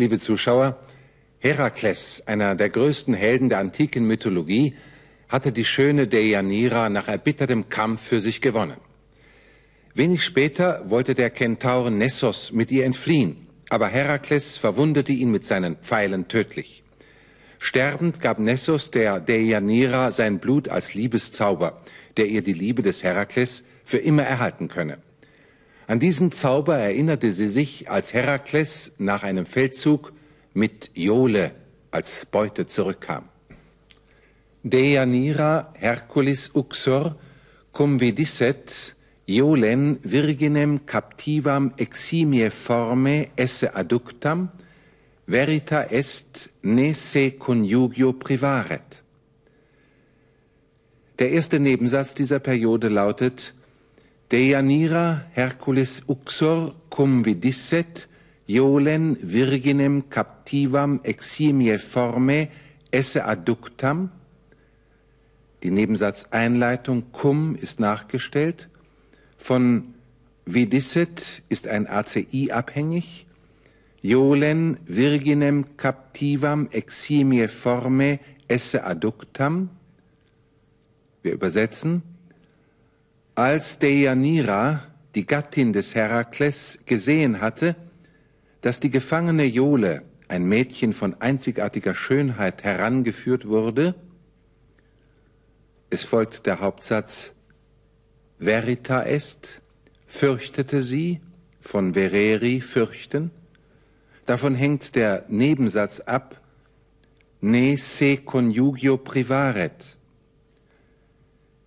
Liebe Zuschauer, Herakles, einer der größten Helden der antiken Mythologie, hatte die schöne Deianira nach erbittertem Kampf für sich gewonnen. Wenig später wollte der Kentaur Nessos mit ihr entfliehen, aber Herakles verwundete ihn mit seinen Pfeilen tödlich. Sterbend gab Nessos der Deianira sein Blut als Liebeszauber, der ihr die Liebe des Herakles für immer erhalten könne. An diesen Zauber erinnerte sie sich, als Herakles nach einem Feldzug mit Iole als Beute zurückkam. Deianira Herculis uxor cum vidisset Iolen virginem captivam eximie forme esse adductam verita est ne se conjugio privaret. Der erste Nebensatz dieser Periode lautet Deianira Hercules uxor cum vidisset Iolen virginem captivam eximie forme esse adductam. Die Nebensatzeinleitung cum ist nachgestellt. Von vidisset ist ein ACI abhängig. Iolen virginem captivam eximie forme esse adductam. Wir übersetzen als Deianira, die Gattin des Herakles, gesehen hatte, dass die gefangene Jole, ein Mädchen von einzigartiger Schönheit, herangeführt wurde, es folgt der Hauptsatz Verita est, fürchtete sie, von vereri fürchten. Davon hängt der Nebensatz ab, ne se conjugio privaret,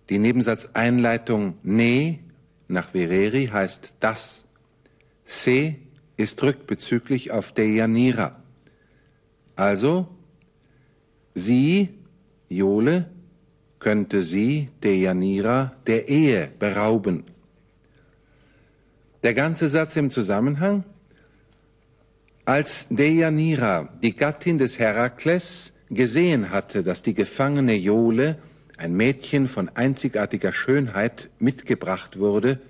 die Nebensatzeinleitung ne nach Vereri heißt das. Se ist rückbezüglich auf Deianira. Also, sie, Jole, könnte sie, Deianira, der Ehe berauben. Der ganze Satz im Zusammenhang? Als Deianira, die Gattin des Herakles, gesehen hatte, dass die gefangene Jole ein Mädchen von einzigartiger Schönheit mitgebracht wurde,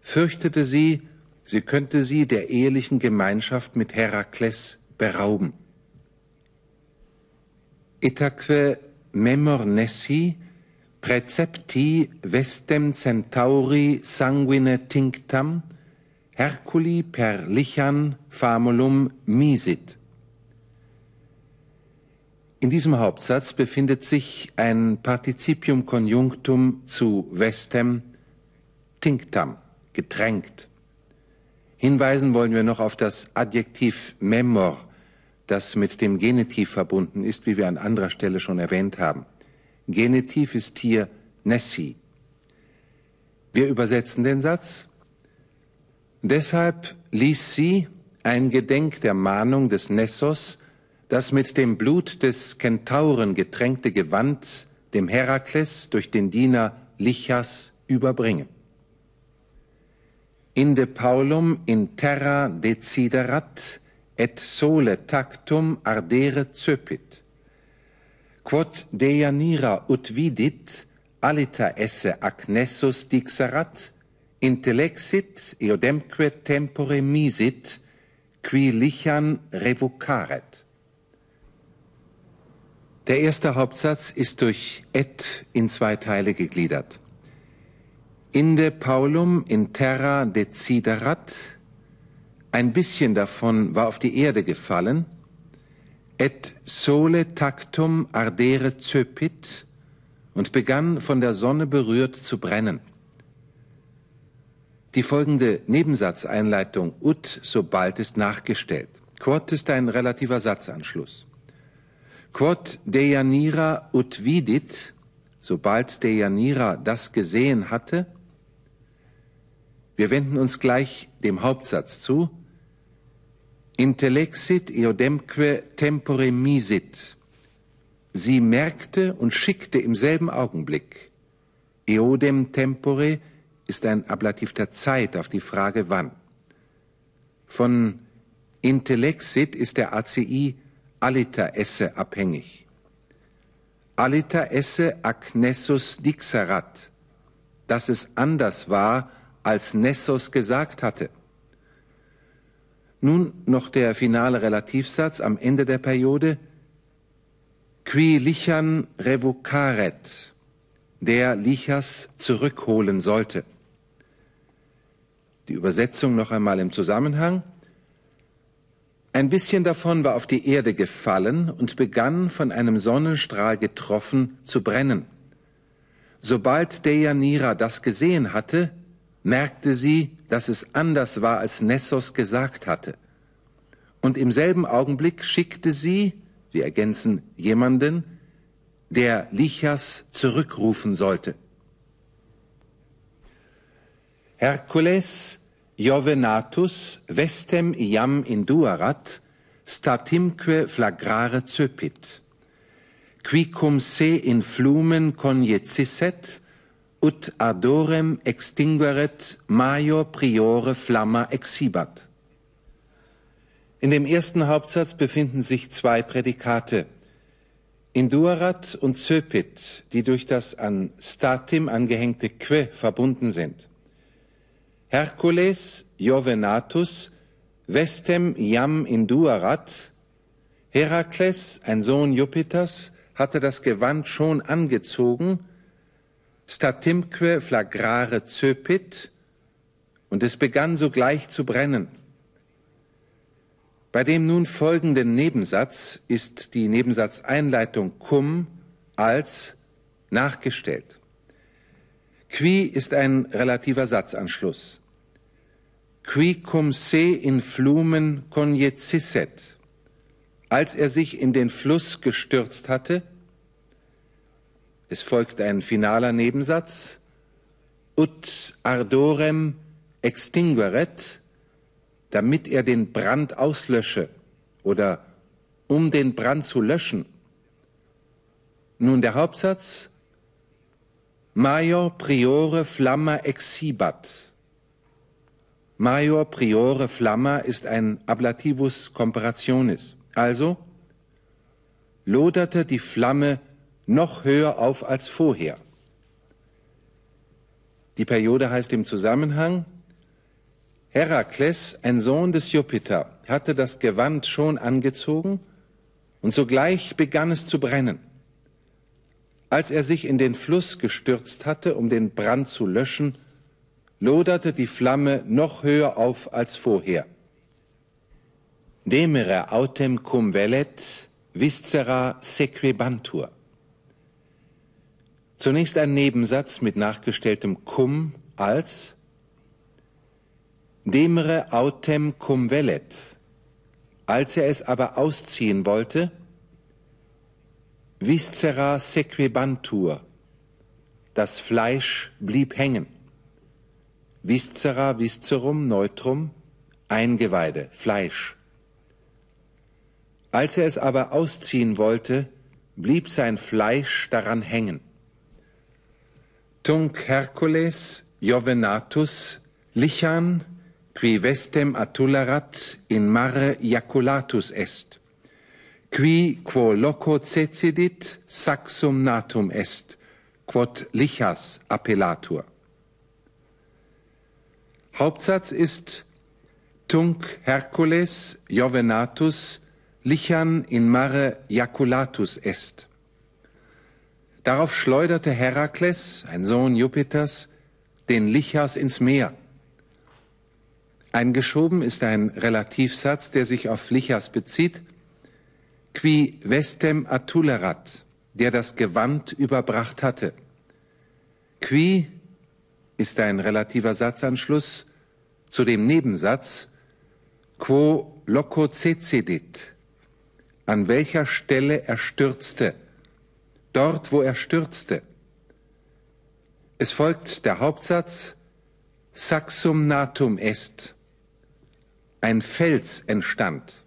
fürchtete sie, sie könnte sie der ehelichen Gemeinschaft mit Herakles berauben. Itaque memor nessi precepti vestem centauri sanguine tinctam Herculi per lichan famulum misit. In diesem Hauptsatz befindet sich ein Partizipium Conjunctum zu vestem tinctam, getränkt. Hinweisen wollen wir noch auf das Adjektiv memor, das mit dem Genitiv verbunden ist, wie wir an anderer Stelle schon erwähnt haben. Genitiv ist hier nessi. Wir übersetzen den Satz. Deshalb ließ sie ein Gedenk der Mahnung des Nessos das mit dem Blut des Kentauren getränkte Gewand dem Herakles durch den Diener Lichas überbringen. In de Paulum in terra deciderat et sole tactum ardere cepit. Quod deianira ut vidit alita esse ac nessus dixerat, intellexit eodemque tempore misit, qui lichan revocaret. Der erste Hauptsatz ist durch et in zwei Teile gegliedert. Inde Paulum in terra deciderat, ein bisschen davon war auf die Erde gefallen, et sole tactum ardere cepit und begann von der Sonne berührt zu brennen. Die folgende Nebensatzeinleitung ut sobald ist nachgestellt. Quod ist ein relativer Satzanschluss. Quod Deianira ut vidit, sobald Deianira das gesehen hatte, wir wenden uns gleich dem Hauptsatz zu, intellexit eodemque tempore misit, sie merkte und schickte im selben Augenblick. Eodem tempore ist ein Ablativ der Zeit auf die Frage wann. Von intellexit ist der ACI alita esse abhängig. Alita esse ac Nessus dixerat, dass es anders war, als Nessos gesagt hatte. Nun noch der finale Relativsatz am Ende der Periode. Qui lichan revocaret, der Lichas zurückholen sollte. Die Übersetzung noch einmal im Zusammenhang. Ein bisschen davon war auf die Erde gefallen und begann von einem Sonnenstrahl getroffen zu brennen. Sobald Deianira das gesehen hatte, merkte sie, dass es anders war, als Nessos gesagt hatte. Und im selben Augenblick schickte sie, wir ergänzen jemanden, der Lichas zurückrufen sollte. Herkules Jovenatus vestem iam induarat statimque flagrare cepit, qui cum se in flumen conjeccisset ut ardorem extingueret major priore flamma exibat. In dem ersten Hauptsatz befinden sich zwei Prädikate, Induarat und Cepit, die durch das an Statim angehängte Que verbunden sind. Hercules Jovenatus vestem iam induarat, Herakles, ein Sohn Jupiters, hatte das Gewand schon angezogen, statimque flagrare cepit, und es begann sogleich zu brennen. Bei dem nun folgenden Nebensatz ist die Nebensatzeinleitung cum als nachgestellt. Qui ist ein relativer Satzanschluss. Qui cum se in flumen conjeccisset. Als er sich in den Fluss gestürzt hatte, es folgt ein finaler Nebensatz, ut ardorem extingueret, damit er den Brand auslösche oder um den Brand zu löschen. Nun der Hauptsatz, Major priore flamma exibat. Major priore flamma ist ein Ablativus comparationis. Also loderte die Flamme noch höher auf als vorher. Die Periode heißt im Zusammenhang, Herakles, ein Sohn des Jupiter, hatte das Gewand schon angezogen und sogleich begann es zu brennen. Als er sich in den Fluss gestürzt hatte, um den Brand zu löschen, loderte die Flamme noch höher auf als vorher. Demere autem cum velet viscera sequebantur. Zunächst ein Nebensatz mit nachgestelltem cum als Demere autem cum velet. Als er es aber ausziehen wollte, Viscera sequebantur. Das Fleisch blieb hängen. Viscera, viscerum, neutrum, Eingeweide, Fleisch. Als er es aber ausziehen wollte, blieb sein Fleisch daran hängen. Tunc Hercules Jovenatus lichan qui vestem atulerat in mare iaculatus est qui quo loco cecedit saxum natum est, quod lichas appellatur. Hauptsatz ist Tunc Hercules Jovenatus lichan in mare jaculatus est. Darauf schleuderte Herakles, ein Sohn Jupiters, den Lichas ins Meer. Eingeschoben ist ein Relativsatz, der sich auf Lichas bezieht, qui vestem atulerat, der das Gewand überbracht hatte. Qui ist ein relativer Satzanschluss zu dem Nebensatz quo loco cecedit, an welcher Stelle er stürzte, dort wo er stürzte. Es folgt der Hauptsatz Saxum natum est, ein Fels entstand,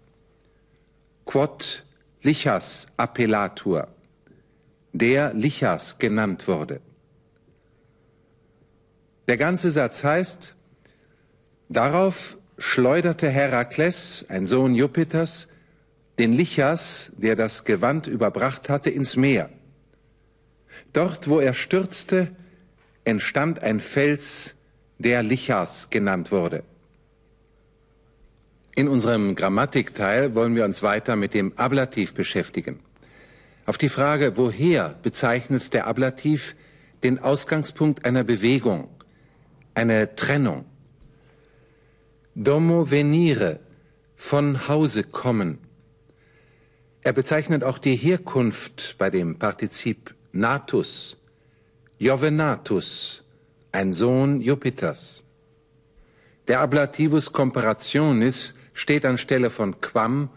quod Lichas appellatur, der Lichas genannt wurde. Der ganze Satz heißt, darauf schleuderte Herakles, ein Sohn Jupiters, den Lichas, der das Gewand überbracht hatte, ins Meer. Dort, wo er stürzte, entstand ein Fels, der Lichas genannt wurde. In unserem Grammatikteil wollen wir uns weiter mit dem Ablativ beschäftigen. Auf die Frage, woher bezeichnet der Ablativ den Ausgangspunkt einer Bewegung, eine Trennung. Domo venire, von Hause kommen. Er bezeichnet auch die Herkunft bei dem Partizip natus, Jovenatus, ein Sohn Jupiters. Der Ablativus comparationis steht anstelle von quam,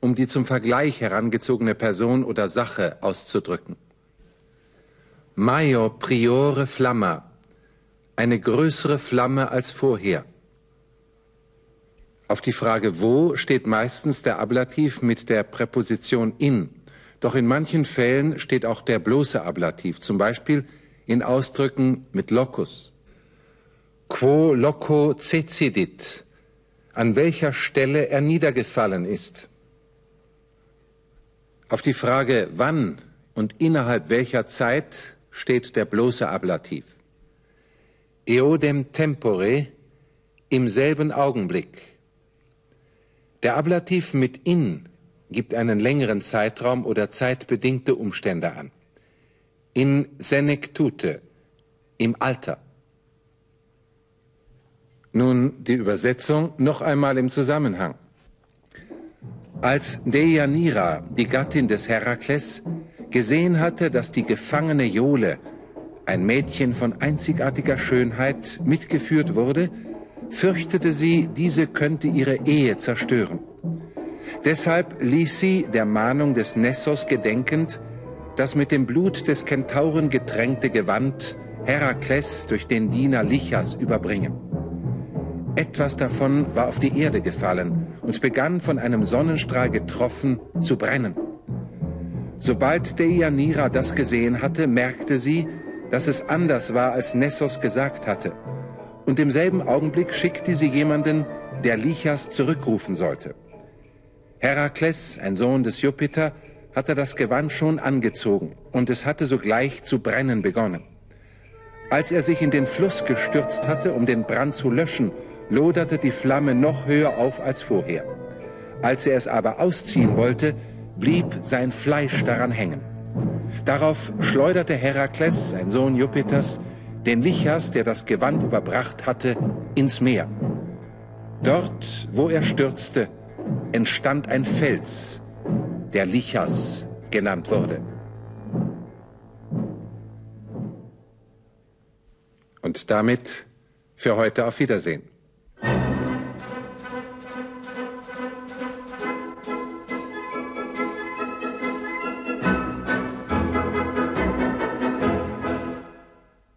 um die zum Vergleich herangezogene Person oder Sache auszudrücken. Major priore flamma, eine größere Flamme als vorher. Auf die Frage wo steht meistens der Ablativ mit der Präposition in. Doch in manchen Fällen steht auch der bloße Ablativ, zum Beispiel in Ausdrücken mit Locus. Quo loco cecedit, an welcher Stelle er niedergefallen ist. Auf die Frage wann und innerhalb welcher Zeit steht der bloße Ablativ. Eodem tempore, im selben Augenblick. Der Ablativ mit in gibt einen längeren Zeitraum oder zeitbedingte Umstände an. In senectute, im Alter. Nun die Übersetzung noch einmal im Zusammenhang. Als Deianira, die Gattin des Herakles, gesehen hatte, dass die gefangene Jole, ein Mädchen von einzigartiger Schönheit, mitgeführt wurde, fürchtete sie, diese könnte ihre Ehe zerstören. Deshalb ließ sie, der Mahnung des Nessos gedenkend, das mit dem Blut des Kentauren getränkte Gewand Herakles durch den Diener Lichas überbringen. Etwas davon war auf die Erde gefallen und begann von einem Sonnenstrahl getroffen zu brennen. Sobald Deianira das gesehen hatte, merkte sie, dass es anders war, als Nessos gesagt hatte. Und im selben Augenblick schickte sie jemanden, der Lichas zurückrufen sollte. Herakles, ein Sohn des Jupiter, hatte das Gewand schon angezogen und es hatte sogleich zu brennen begonnen. Als er sich in den Fluss gestürzt hatte, um den Brand zu löschen, loderte die Flamme noch höher auf als vorher. Als er es aber ausziehen wollte, blieb sein Fleisch daran hängen. Darauf schleuderte Herakles, ein Sohn Jupiters, den Lichas, der das Gewand überbracht hatte, ins Meer. Dort, wo er stürzte, entstand ein Fels, der Lichas genannt wurde. Und damit für heute auf Wiedersehen.